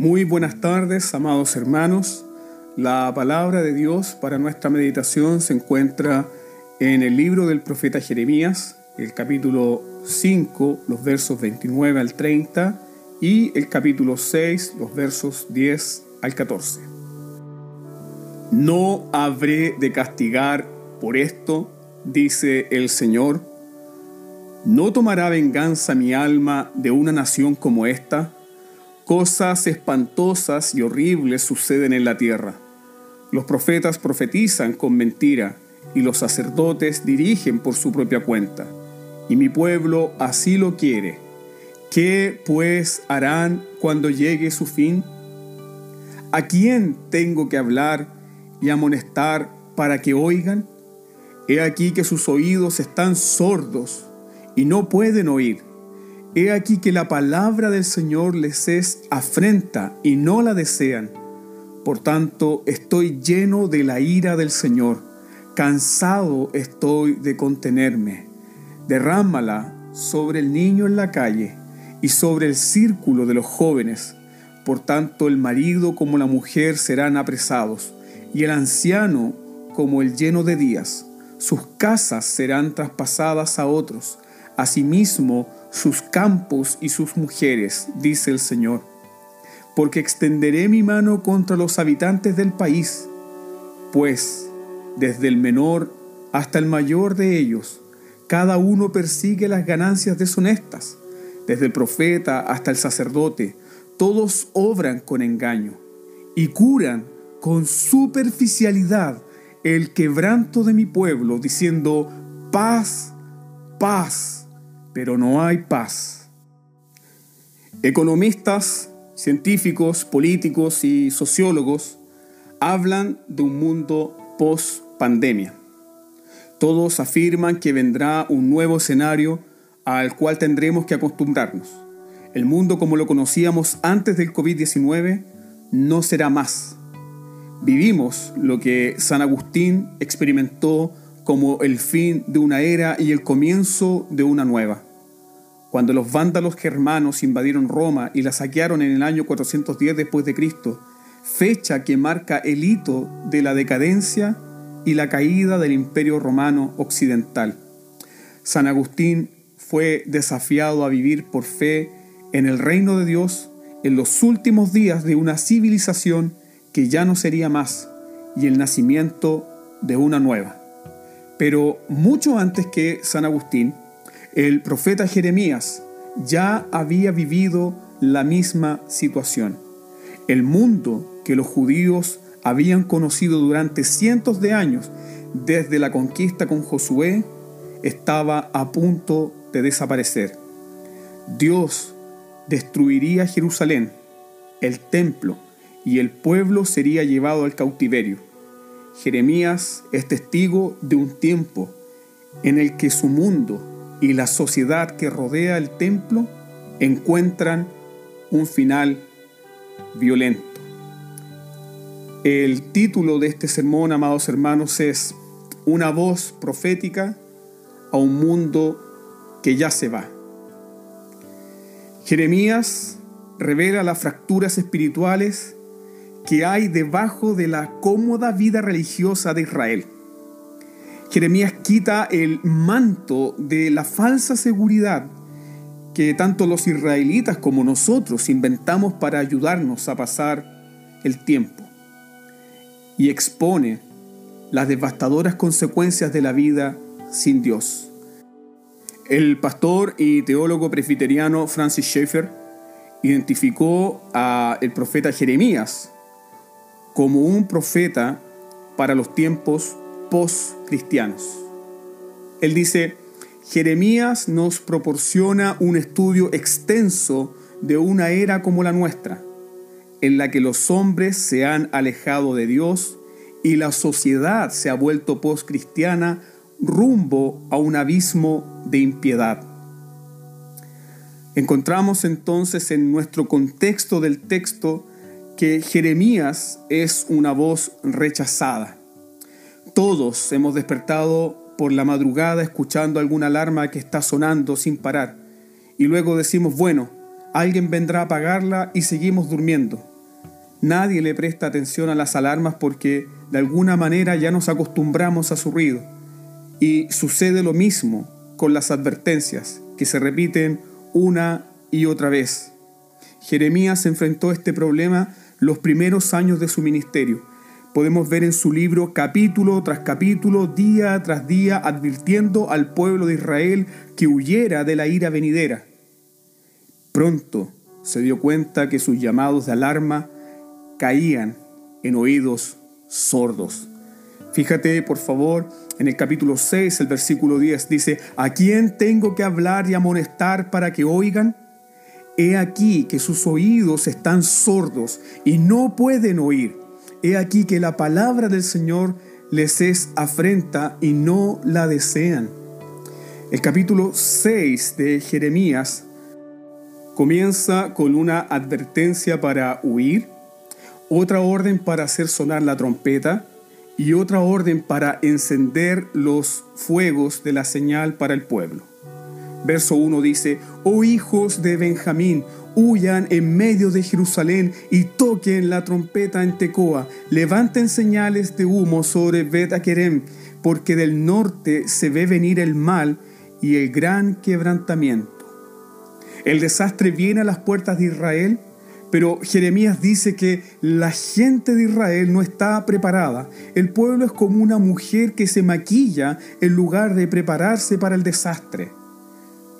Muy buenas tardes, amados hermanos. La palabra de Dios para nuestra meditación se encuentra en el libro del profeta Jeremías, el capítulo 5, los versos 29 al 30, y el capítulo 6, los versos 10 al 14. No habré de castigar por esto, dice el Señor. ¿No tomará venganza mi alma de una nación como esta? Cosas espantosas y horribles suceden en la tierra. Los profetas profetizan con mentira y los sacerdotes dirigen por su propia cuenta. Y mi pueblo así lo quiere. ¿Qué pues harán cuando llegue su fin? ¿A quién tengo que hablar y amonestar para que oigan? He aquí que sus oídos están sordos y no pueden oír He aquí que la palabra del Señor les es afrenta y no la desean. Por tanto, estoy lleno de la ira del Señor, cansado estoy de contenerme. Derrámala sobre el niño en la calle y sobre el círculo de los jóvenes. Por tanto, el marido como la mujer serán apresados, y el anciano como el lleno de días. Sus casas serán traspasadas a otros. Asimismo, sus campos y sus mujeres, dice el Señor. Porque extenderé mi mano contra los habitantes del país, pues desde el menor hasta el mayor de ellos, cada uno persigue las ganancias deshonestas, desde el profeta hasta el sacerdote, todos obran con engaño y curan con superficialidad el quebranto de mi pueblo, diciendo, paz, paz pero no hay paz. Economistas, científicos, políticos y sociólogos hablan de un mundo post-pandemia. Todos afirman que vendrá un nuevo escenario al cual tendremos que acostumbrarnos. El mundo como lo conocíamos antes del COVID-19 no será más. Vivimos lo que San Agustín experimentó como el fin de una era y el comienzo de una nueva. Cuando los vándalos germanos invadieron Roma y la saquearon en el año 410 después de Cristo, fecha que marca el hito de la decadencia y la caída del Imperio Romano Occidental. San Agustín fue desafiado a vivir por fe en el reino de Dios en los últimos días de una civilización que ya no sería más y el nacimiento de una nueva. Pero mucho antes que San Agustín, el profeta Jeremías ya había vivido la misma situación. El mundo que los judíos habían conocido durante cientos de años desde la conquista con Josué estaba a punto de desaparecer. Dios destruiría Jerusalén, el templo, y el pueblo sería llevado al cautiverio. Jeremías es testigo de un tiempo en el que su mundo y la sociedad que rodea el templo encuentran un final violento. El título de este sermón, amados hermanos, es Una voz profética a un mundo que ya se va. Jeremías revela las fracturas espirituales que hay debajo de la cómoda vida religiosa de Israel. Jeremías quita el manto de la falsa seguridad que tanto los israelitas como nosotros inventamos para ayudarnos a pasar el tiempo y expone las devastadoras consecuencias de la vida sin Dios. El pastor y teólogo presbiteriano Francis Schaeffer identificó al profeta Jeremías como un profeta para los tiempos post-cristianos. Él dice, Jeremías nos proporciona un estudio extenso de una era como la nuestra, en la que los hombres se han alejado de Dios y la sociedad se ha vuelto post-cristiana rumbo a un abismo de impiedad. Encontramos entonces en nuestro contexto del texto que Jeremías es una voz rechazada. Todos hemos despertado por la madrugada escuchando alguna alarma que está sonando sin parar y luego decimos, bueno, alguien vendrá a apagarla y seguimos durmiendo. Nadie le presta atención a las alarmas porque de alguna manera ya nos acostumbramos a su ruido. Y sucede lo mismo con las advertencias, que se repiten una y otra vez. Jeremías enfrentó este problema los primeros años de su ministerio. Podemos ver en su libro capítulo tras capítulo, día tras día, advirtiendo al pueblo de Israel que huyera de la ira venidera. Pronto se dio cuenta que sus llamados de alarma caían en oídos sordos. Fíjate, por favor, en el capítulo 6, el versículo 10, dice, ¿a quién tengo que hablar y amonestar para que oigan? He aquí que sus oídos están sordos y no pueden oír. He aquí que la palabra del Señor les es afrenta y no la desean. El capítulo 6 de Jeremías comienza con una advertencia para huir, otra orden para hacer sonar la trompeta y otra orden para encender los fuegos de la señal para el pueblo. Verso 1 dice, oh hijos de Benjamín, huyan en medio de Jerusalén y toquen la trompeta en Tecoa, levanten señales de humo sobre Bet porque del norte se ve venir el mal y el gran quebrantamiento. El desastre viene a las puertas de Israel, pero Jeremías dice que la gente de Israel no está preparada. El pueblo es como una mujer que se maquilla en lugar de prepararse para el desastre.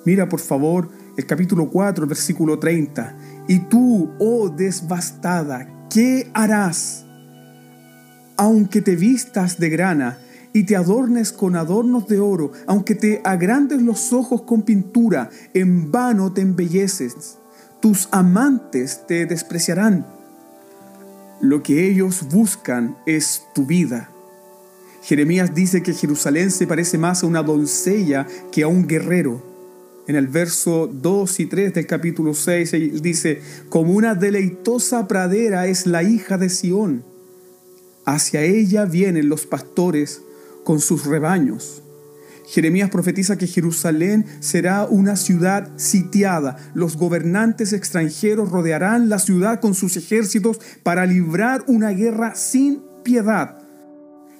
Mira por favor el capítulo 4, versículo 30. Y tú, oh desbastada, ¿qué harás? Aunque te vistas de grana y te adornes con adornos de oro, aunque te agrandes los ojos con pintura, en vano te embelleces. Tus amantes te despreciarán. Lo que ellos buscan es tu vida. Jeremías dice que Jerusalén se parece más a una doncella que a un guerrero en el verso 2 y 3 del capítulo 6, dice, como una deleitosa pradera es la hija de Sión. Hacia ella vienen los pastores con sus rebaños. Jeremías profetiza que Jerusalén será una ciudad sitiada. Los gobernantes extranjeros rodearán la ciudad con sus ejércitos para librar una guerra sin piedad.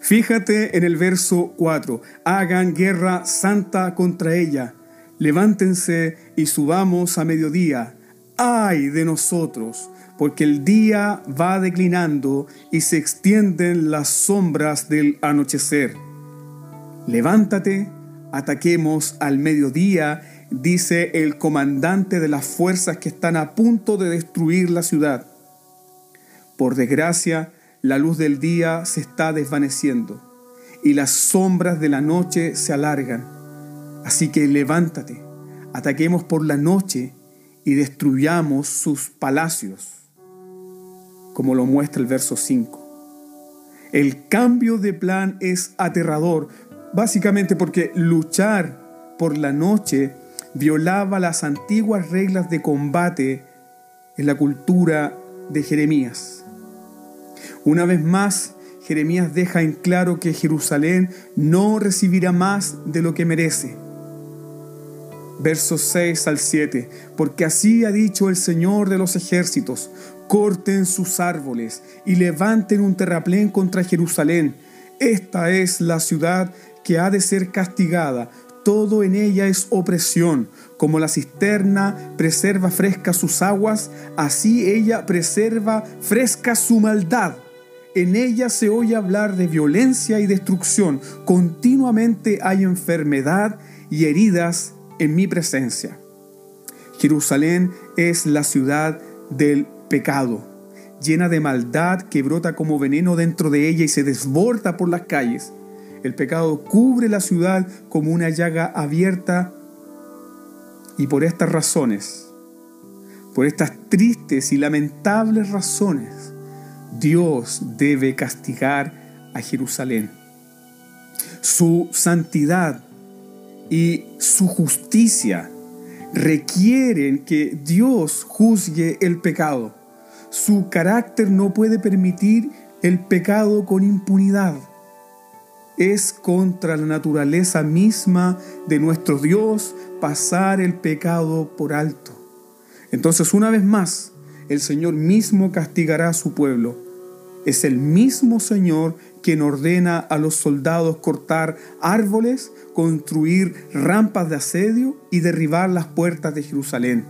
Fíjate en el verso 4. Hagan guerra santa contra ella levántense y subamos a mediodía. ¡Ay de nosotros! Porque el día va declinando y se extienden las sombras del anochecer. Levántate, ataquemos al mediodía, dice el comandante de las fuerzas que están a punto de destruir la ciudad. Por desgracia, la luz del día se está desvaneciendo y las sombras de la noche se alargan Así que levántate, ataquemos por la noche y destruyamos sus palacios, como lo muestra el verso 5. El cambio de plan es aterrador, básicamente porque luchar por la noche violaba las antiguas reglas de combate en la cultura de Jeremías. Una vez más, Jeremías deja en claro que Jerusalén no recibirá más de lo que merece versos 6 al 7, porque así ha dicho el Señor de los ejércitos, corten sus árboles y levanten un terraplén contra Jerusalén. Esta es la ciudad que ha de ser castigada, todo en ella es opresión. Como la cisterna preserva frescas sus aguas, así ella preserva fresca su maldad. En ella se oye hablar de violencia y destrucción. Continuamente hay enfermedad y heridas en mi presencia. Jerusalén es la ciudad del pecado, llena de maldad que brota como veneno dentro de ella y se desborda por las calles. El pecado cubre la ciudad como una llaga abierta y por estas razones, por estas tristes y lamentables razones, Dios debe castigar a Jerusalén. Su santidad y su justicia requieren que Dios juzgue el pecado. Su carácter no puede permitir el pecado con impunidad. Es contra la naturaleza misma de nuestro Dios pasar el pecado por alto. Entonces, una vez más, el Señor mismo castigará a su pueblo. Es el mismo Señor quien ordena a los soldados cortar árboles, construir rampas de asedio y derribar las puertas de Jerusalén.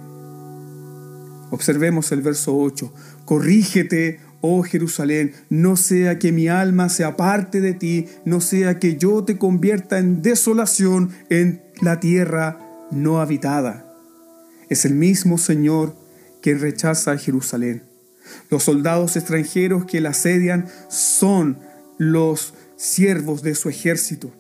Observemos el verso 8. Corrígete, oh Jerusalén, no sea que mi alma se aparte de ti, no sea que yo te convierta en desolación en la tierra no habitada. Es el mismo Señor que rechaza a Jerusalén. Los soldados extranjeros que la asedian son los siervos de su ejército.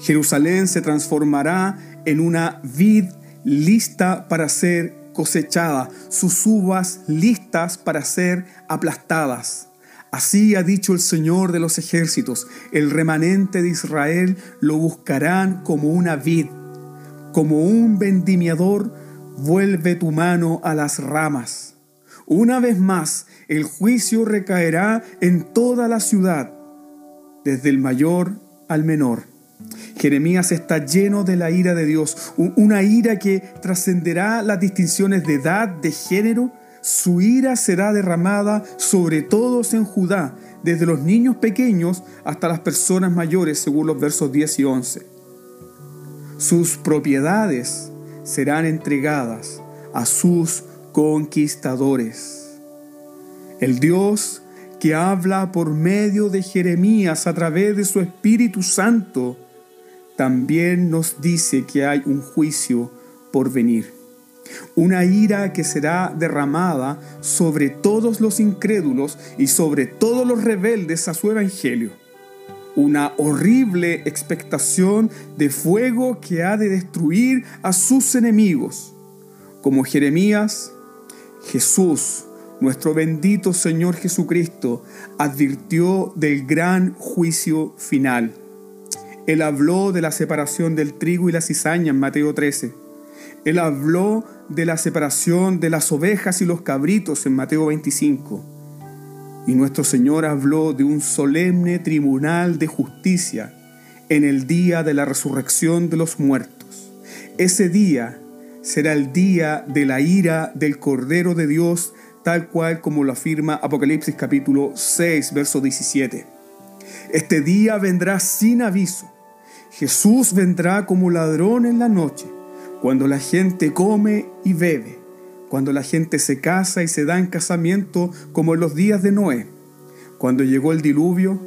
Jerusalén se transformará en una vid lista para ser cosechada, sus uvas listas para ser aplastadas. Así ha dicho el Señor de los ejércitos, el remanente de Israel lo buscarán como una vid, como un vendimiador vuelve tu mano a las ramas. Una vez más, el juicio recaerá en toda la ciudad, desde el mayor al menor. Jeremías está lleno de la ira de Dios, una ira que trascenderá las distinciones de edad, de género. Su ira será derramada sobre todos en Judá, desde los niños pequeños hasta las personas mayores, según los versos 10 y 11. Sus propiedades serán entregadas a sus conquistadores. El Dios que habla por medio de Jeremías a través de su Espíritu Santo, también nos dice que hay un juicio por venir. Una ira que será derramada sobre todos los incrédulos y sobre todos los rebeldes a su evangelio. Una horrible expectación de fuego que ha de destruir a sus enemigos. Como Jeremías, Jesús, nuestro bendito Señor Jesucristo, advirtió del gran juicio final. Él habló de la separación del trigo y la cizaña en Mateo 13. Él habló de la separación de las ovejas y los cabritos en Mateo 25. Y nuestro Señor habló de un solemne tribunal de justicia en el día de la resurrección de los muertos. Ese día será el día de la ira del Cordero de Dios, tal cual como lo afirma Apocalipsis capítulo 6, verso 17. Este día vendrá sin aviso. Jesús vendrá como ladrón en la noche, cuando la gente come y bebe, cuando la gente se casa y se da en casamiento como en los días de Noé, cuando llegó el diluvio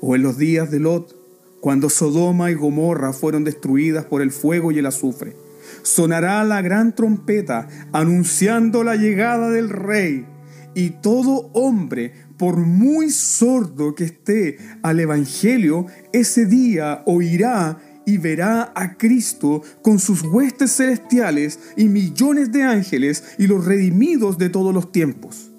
o en los días de Lot, cuando Sodoma y Gomorra fueron destruidas por el fuego y el azufre sonará la gran trompeta anunciando la llegada del rey. Y todo hombre, por muy sordo que esté al Evangelio, ese día oirá y verá a Cristo con sus huestes celestiales y millones de ángeles y los redimidos de todos los tiempos.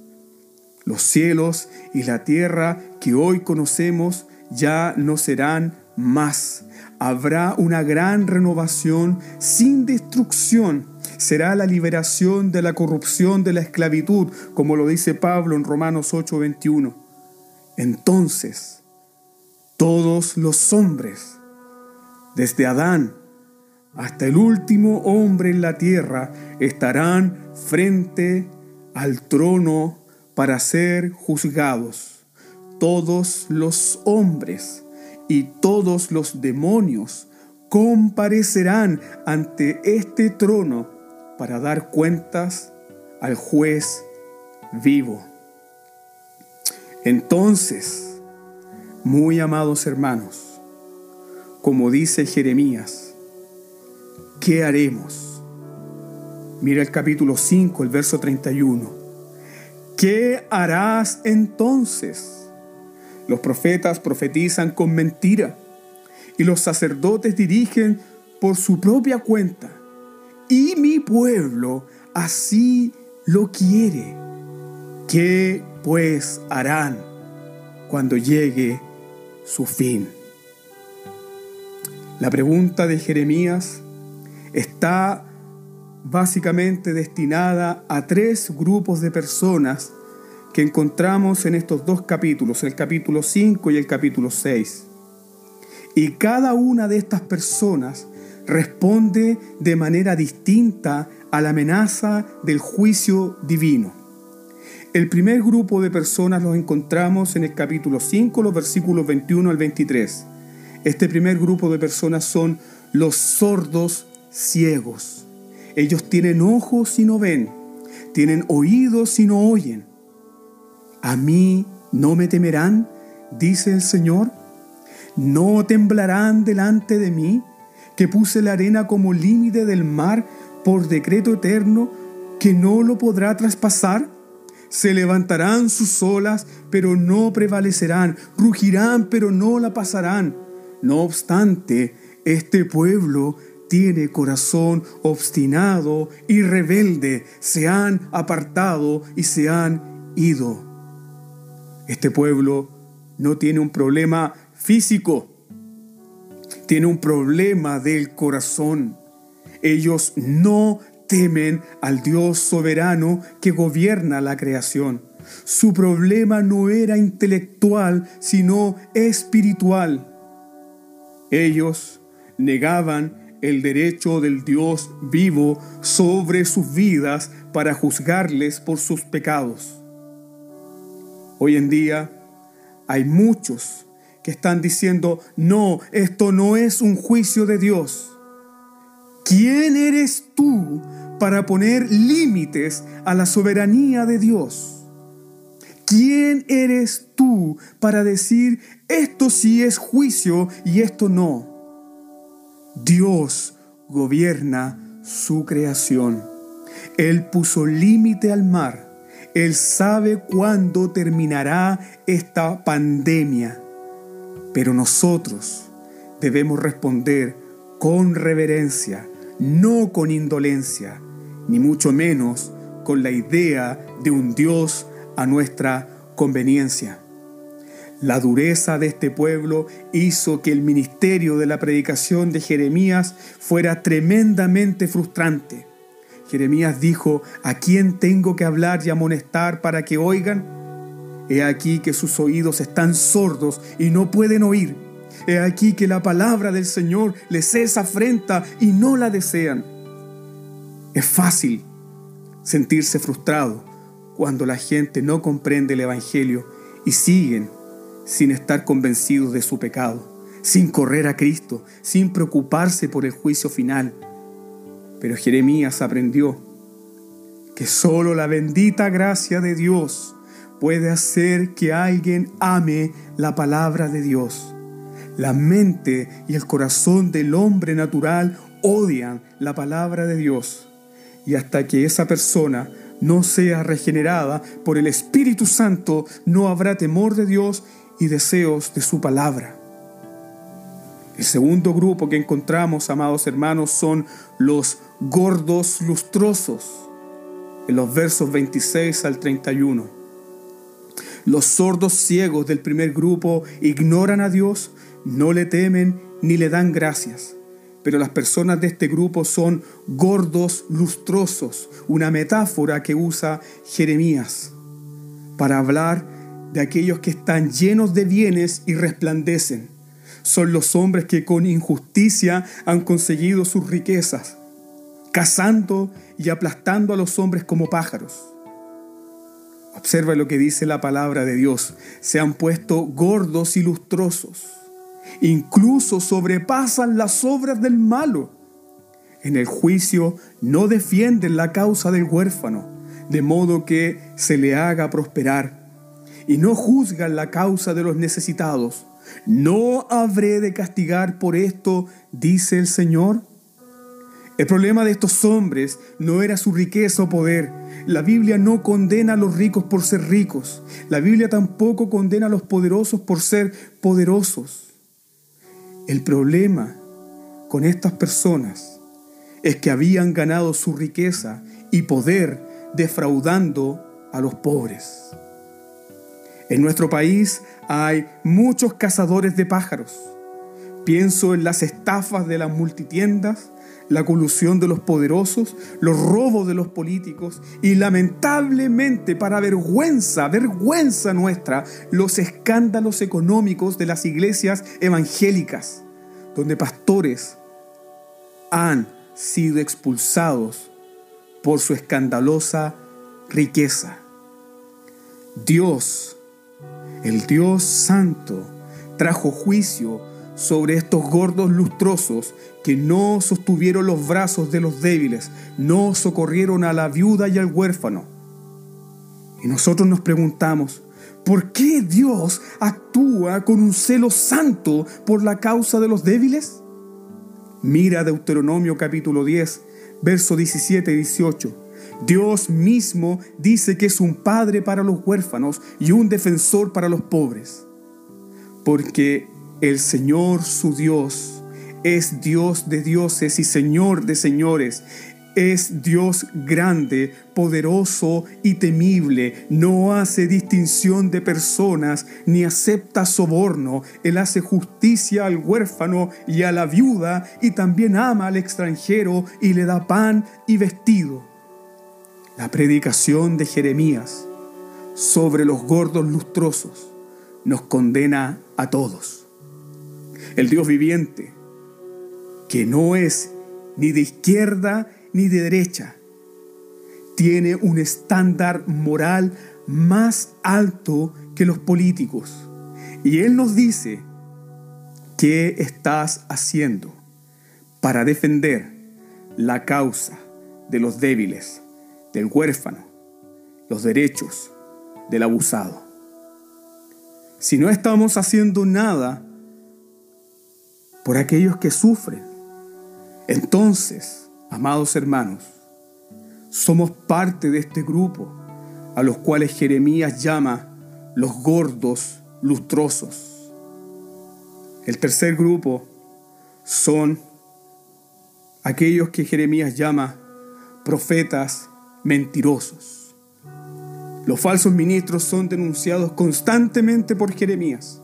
Los cielos y la tierra que hoy conocemos ya no serán más habrá una gran renovación sin destrucción. Será la liberación de la corrupción de la esclavitud, como lo dice Pablo en Romanos 8:21. Entonces, todos los hombres, desde Adán hasta el último hombre en la tierra, estarán frente al trono para ser juzgados. Todos los hombres y todos los demonios comparecerán ante este trono para dar cuentas al juez vivo. Entonces, muy amados hermanos, como dice Jeremías, ¿qué haremos? Mira el capítulo 5, el verso 31. ¿Qué harás entonces? Los profetas profetizan con mentira y los sacerdotes dirigen por su propia cuenta. Y mi pueblo así lo quiere. ¿Qué pues harán cuando llegue su fin? La pregunta de Jeremías está básicamente destinada a tres grupos de personas que encontramos en estos dos capítulos, el capítulo 5 y el capítulo 6. Y cada una de estas personas responde de manera distinta a la amenaza del juicio divino. El primer grupo de personas los encontramos en el capítulo 5, los versículos 21 al 23. Este primer grupo de personas son los sordos ciegos. Ellos tienen ojos y no ven, tienen oídos y no oyen. A mí no me temerán, dice el Señor. No temblarán delante de mí, que puse la arena como límite del mar por decreto eterno, que no lo podrá traspasar. Se levantarán sus olas, pero no prevalecerán. Rugirán, pero no la pasarán. No obstante, este pueblo tiene corazón obstinado y rebelde. Se han apartado y se han ido. Este pueblo no tiene un problema físico, tiene un problema del corazón. Ellos no temen al Dios soberano que gobierna la creación. Su problema no era intelectual, sino espiritual. Ellos negaban el derecho del Dios vivo sobre sus vidas para juzgarles por sus pecados. Hoy en día hay muchos que están diciendo, no, esto no es un juicio de Dios. ¿Quién eres tú para poner límites a la soberanía de Dios? ¿Quién eres tú para decir esto sí es juicio y esto no? Dios gobierna su creación. Él puso límite al mar. Él sabe cuándo terminará esta pandemia. Pero nosotros debemos responder con reverencia, no con indolencia, ni mucho menos con la idea de un Dios a nuestra conveniencia. La dureza de este pueblo hizo que el ministerio de la predicación de Jeremías fuera tremendamente frustrante. Jeremías dijo, ¿a quién tengo que hablar y amonestar para que oigan? He aquí que sus oídos están sordos y no pueden oír He aquí que la palabra del Señor les es afrenta y no la desean. Es fácil sentirse frustrado cuando la gente no comprende el Evangelio y siguen sin estar convencidos de su pecado, sin correr a Cristo, sin preocuparse por el juicio final. Pero Jeremías aprendió que solo la bendita gracia de Dios puede hacer que alguien ame la palabra de Dios. La mente y el corazón del hombre natural odian la palabra de Dios. Y hasta que esa persona no sea regenerada por el Espíritu Santo, no habrá temor de Dios y deseos de su palabra. El segundo grupo que encontramos, amados hermanos, son los gordos lustrosos, en los versos 26 al 31. Los sordos ciegos del primer grupo ignoran a Dios no le temen ni le dan gracias. Pero las personas de este grupo son gordos lustrosos, una metáfora que usa Jeremías para hablar de aquellos que están llenos de bienes y resplandecen. Son los hombres que con injusticia han conseguido sus riquezas, cazando y aplastando a los hombres como pájaros. Observa lo que dice la palabra de Dios. Se han puesto gordos y lustrosos incluso sobrepasan las obras del malo. En el juicio no defienden la causa del huérfano, de modo que se le haga prosperar, y no juzgan la causa de los necesitados. ¿No habré de castigar por esto, dice el Señor? El problema de estos hombres no era su riqueza o poder. La Biblia no condena a los ricos por ser ricos. La Biblia tampoco condena a los poderosos por ser poderosos. El problema con estas personas es que habían ganado su riqueza y poder defraudando a los pobres. En nuestro país hay muchos cazadores de pájaros. Pienso en las estafas de las multitiendas, la colusión de los poderosos, los robos de los políticos y lamentablemente para vergüenza, vergüenza nuestra, los escándalos económicos de las iglesias evangélicas, donde pastores han sido expulsados por su escandalosa riqueza. Dios, el Dios Santo, trajo juicio sobre estos gordos lustrosos que no sostuvieron los brazos de los débiles, no socorrieron a la viuda y al huérfano. Y nosotros nos preguntamos, ¿por qué Dios actúa con un celo santo por la causa de los débiles? Mira Deuteronomio capítulo 10, verso 17 y 18. Dios mismo dice que es un padre para los huérfanos y un defensor para los pobres. Porque el Señor su Dios es Dios de dioses y Señor de señores. Es Dios grande, poderoso y temible. No hace distinción de personas ni acepta soborno. Él hace justicia al huérfano y a la viuda y también ama al extranjero y le da pan y vestido. La predicación de Jeremías sobre los gordos lustrosos nos condena a todos. El Dios viviente, que no es ni de izquierda ni de derecha, tiene un estándar moral más alto que los políticos. Y Él nos dice, ¿qué estás haciendo para defender la causa de los débiles? del huérfano, los derechos del abusado. Si no estamos haciendo nada por aquellos que sufren, entonces, amados hermanos, somos parte de este grupo a los cuales Jeremías llama los gordos lustrosos. El tercer grupo son aquellos que Jeremías llama profetas mentirosos. Los falsos ministros son denunciados constantemente por Jeremías,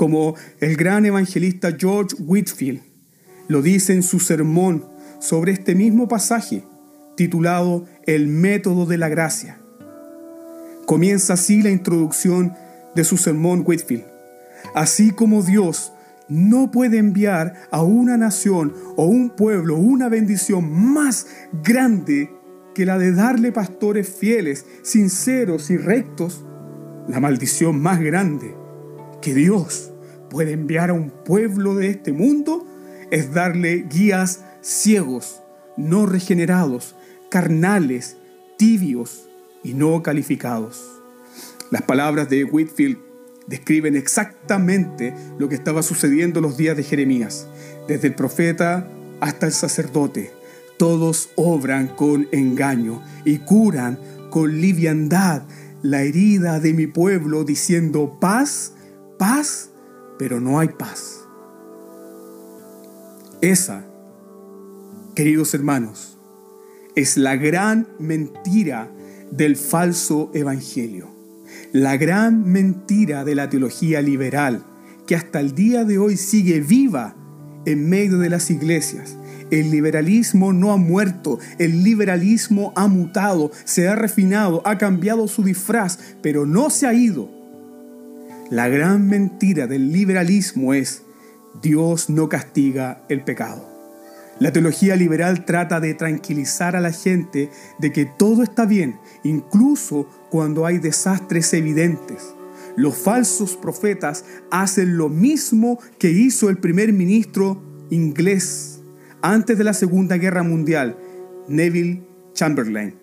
como el gran evangelista George Whitfield lo dice en su sermón sobre este mismo pasaje, titulado El método de la gracia. Comienza así la introducción de su sermón Whitfield. Así como Dios no puede enviar a una nación o un pueblo una bendición más grande que la de darle pastores fieles, sinceros y rectos, la maldición más grande que Dios puede enviar a un pueblo de este mundo es darle guías ciegos, no regenerados, carnales, tibios y no calificados. Las palabras de Whitfield describen exactamente lo que estaba sucediendo los días de Jeremías, desde el profeta hasta el sacerdote todos obran con engaño y curan con liviandad la herida de mi pueblo diciendo paz, paz, pero no hay paz. Esa, queridos hermanos, es la gran mentira del falso evangelio, la gran mentira de la teología liberal que hasta el día de hoy sigue viva en medio de las iglesias el liberalismo no ha muerto, el liberalismo ha mutado, se ha refinado, ha cambiado su disfraz, pero no se ha ido. La gran mentira del liberalismo es Dios no castiga el pecado. La teología liberal trata de tranquilizar a la gente de que todo está bien, incluso cuando hay desastres evidentes. Los falsos profetas hacen lo mismo que hizo el primer ministro inglés antes de la Segunda Guerra Mundial, Neville Chamberlain.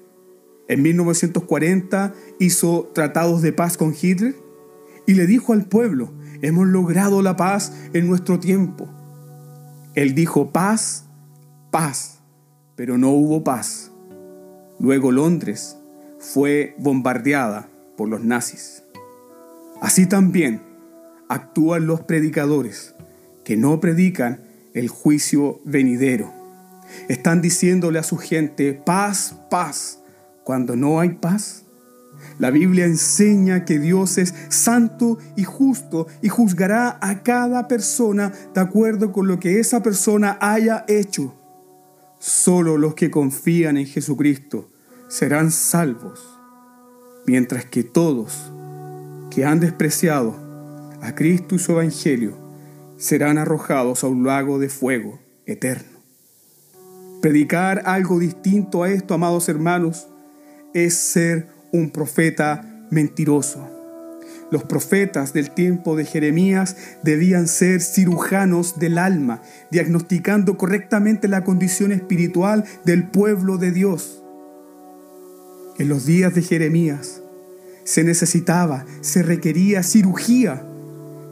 En 1940 hizo tratados de paz con Hitler y le dijo al pueblo, hemos logrado la paz en nuestro tiempo. Él dijo paz, paz, pero no hubo paz. Luego Londres fue bombardeada por los nazis. Así también actúan los predicadores que no predican el juicio venidero. Están diciéndole a su gente, paz, paz, cuando no hay paz. La Biblia enseña que Dios es santo y justo y juzgará a cada persona de acuerdo con lo que esa persona haya hecho. Solo los que confían en Jesucristo serán salvos, mientras que todos que han despreciado a Cristo y su Evangelio serán arrojados a un lago de fuego eterno. Predicar algo distinto a esto, amados hermanos, es ser un profeta mentiroso. Los profetas del tiempo de Jeremías debían ser cirujanos del alma, diagnosticando correctamente la condición espiritual del pueblo de Dios. En los días de Jeremías se necesitaba, se requería cirugía,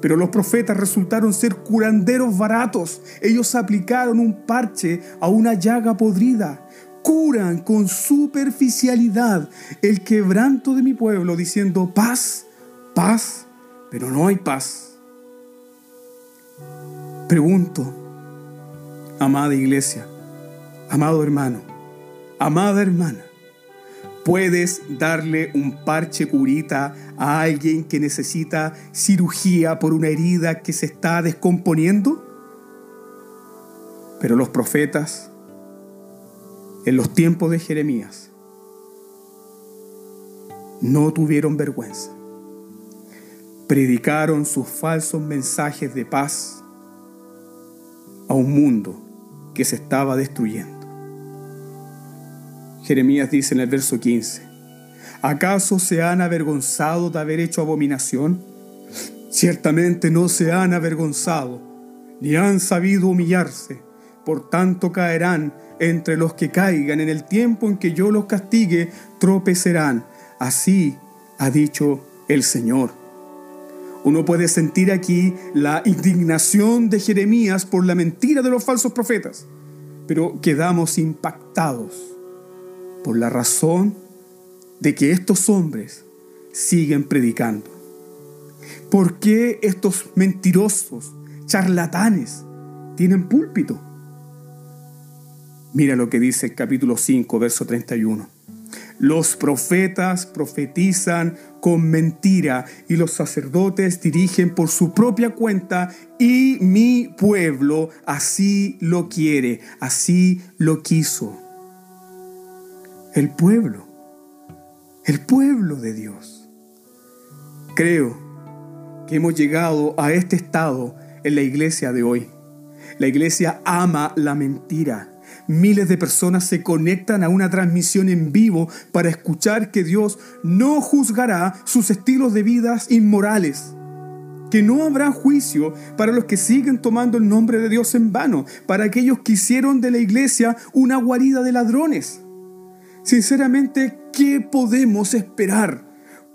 pero los profetas resultaron ser curanderos baratos. Ellos aplicaron un parche a una llaga podrida curan con superficialidad el quebranto de mi pueblo, diciendo paz, paz, pero no hay paz. Pregunto, amada iglesia, amado hermano, amada hermana, ¿puedes darle un parche curita a alguien que necesita cirugía por una herida que se está descomponiendo? Pero los profetas en los tiempos de Jeremías no tuvieron vergüenza. Predicaron sus falsos mensajes de paz a un mundo que se estaba destruyendo. Jeremías dice en el verso 15, ¿acaso se han avergonzado de haber hecho abominación? Ciertamente no se han avergonzado, ni han sabido humillarse, por tanto caerán entre los que caigan en el tiempo en que yo los castigue, tropecerán. Así ha dicho el Señor. Uno puede sentir aquí la indignación de Jeremías por la mentira de los falsos profetas, pero quedamos impactados por la razón de que estos hombres siguen predicando. ¿Por qué estos mentirosos, charlatanes, tienen púlpito? Mira lo que dice el capítulo 5, verso 31. Los profetas profetizan con mentira y los sacerdotes dirigen por su propia cuenta y mi pueblo así lo quiere, así lo quiso. El pueblo, el pueblo de Dios. Creo que hemos llegado a este estado en la iglesia de hoy. La iglesia ama la mentira Miles de personas se conectan a una transmisión en vivo para escuchar que Dios no juzgará sus estilos de vida inmorales, que no habrá juicio para los que siguen tomando el nombre de Dios en vano, para aquellos que hicieron de la iglesia una guarida de ladrones. Sinceramente, ¿qué podemos esperar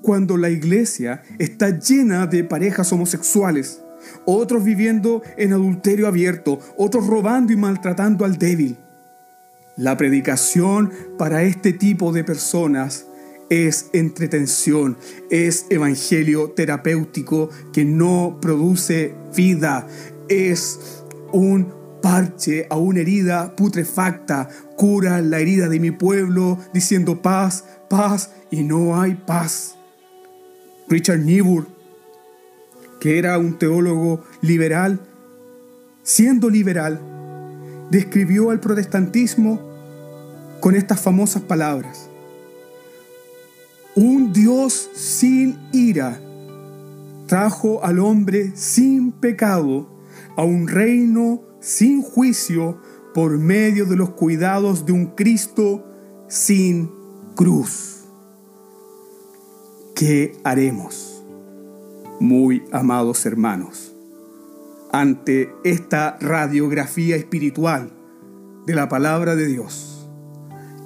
cuando la iglesia está llena de parejas homosexuales? Otros viviendo en adulterio abierto, otros robando y maltratando al débil. La predicación para este tipo de personas es entretención, es evangelio terapéutico que no produce vida, es un parche a una herida putrefacta, cura la herida de mi pueblo diciendo paz, paz y no hay paz. Richard Niebuhr, que era un teólogo liberal, siendo liberal, describió al protestantismo con estas famosas palabras. Un Dios sin ira trajo al hombre sin pecado a un reino sin juicio por medio de los cuidados de un Cristo sin cruz. ¿Qué haremos, muy amados hermanos, ante esta radiografía espiritual de la palabra de Dios?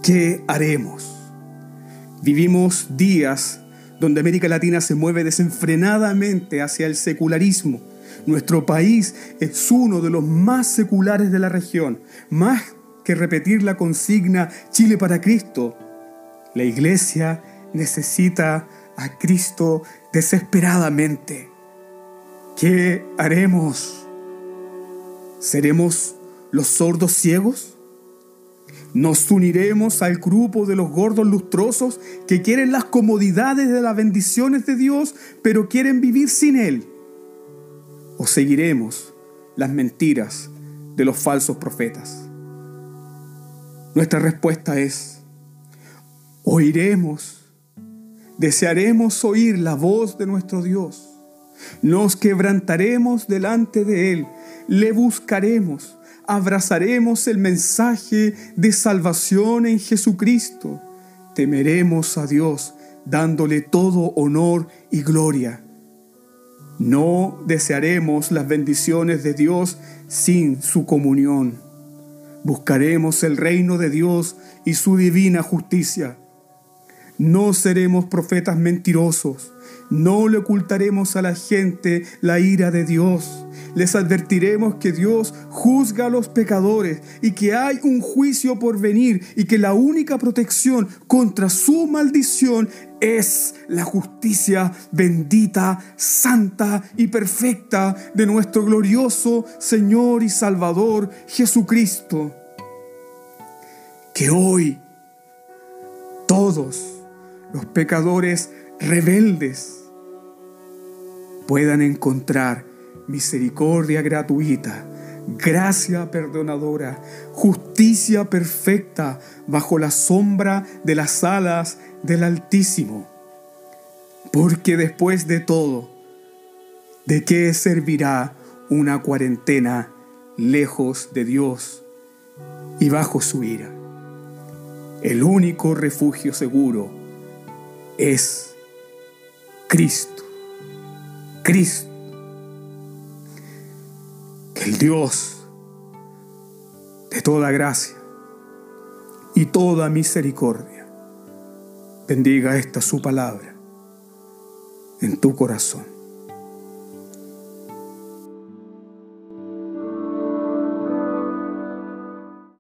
¿Qué haremos? Vivimos días donde América Latina se mueve desenfrenadamente hacia el secularismo. Nuestro país es uno de los más seculares de la región. Más que repetir la consigna Chile para Cristo, la iglesia necesita a Cristo desesperadamente. ¿Qué haremos? ¿Seremos los sordos ciegos? Nos uniremos al grupo de los gordos lustrosos que quieren las comodidades de las bendiciones de Dios, pero quieren vivir sin Él. O seguiremos las mentiras de los falsos profetas. Nuestra respuesta es, oiremos, desearemos oír la voz de nuestro Dios, nos quebrantaremos delante de Él, le buscaremos, abrazaremos el mensaje de salvación en Jesucristo. Temeremos a Dios, dándole todo honor y gloria. No desearemos las bendiciones de Dios sin su comunión. Buscaremos el reino de Dios y su divina justicia. No seremos profetas mentirosos. No le ocultaremos a la gente la ira de Dios. Les advertiremos que Dios juzga a los pecadores y que hay un juicio por venir y que la única protección contra su maldición es la justicia bendita, santa y perfecta de nuestro glorioso Señor y Salvador Jesucristo. Que hoy todos los pecadores rebeldes puedan encontrar misericordia gratuita, gracia perdonadora, justicia perfecta bajo la sombra de las alas del Altísimo. Porque después de todo, ¿de qué servirá una cuarentena lejos de Dios y bajo su ira? El único refugio seguro es Cristo. Cristo. Que el Dios de toda gracia y toda misericordia bendiga esta su palabra en tu corazón.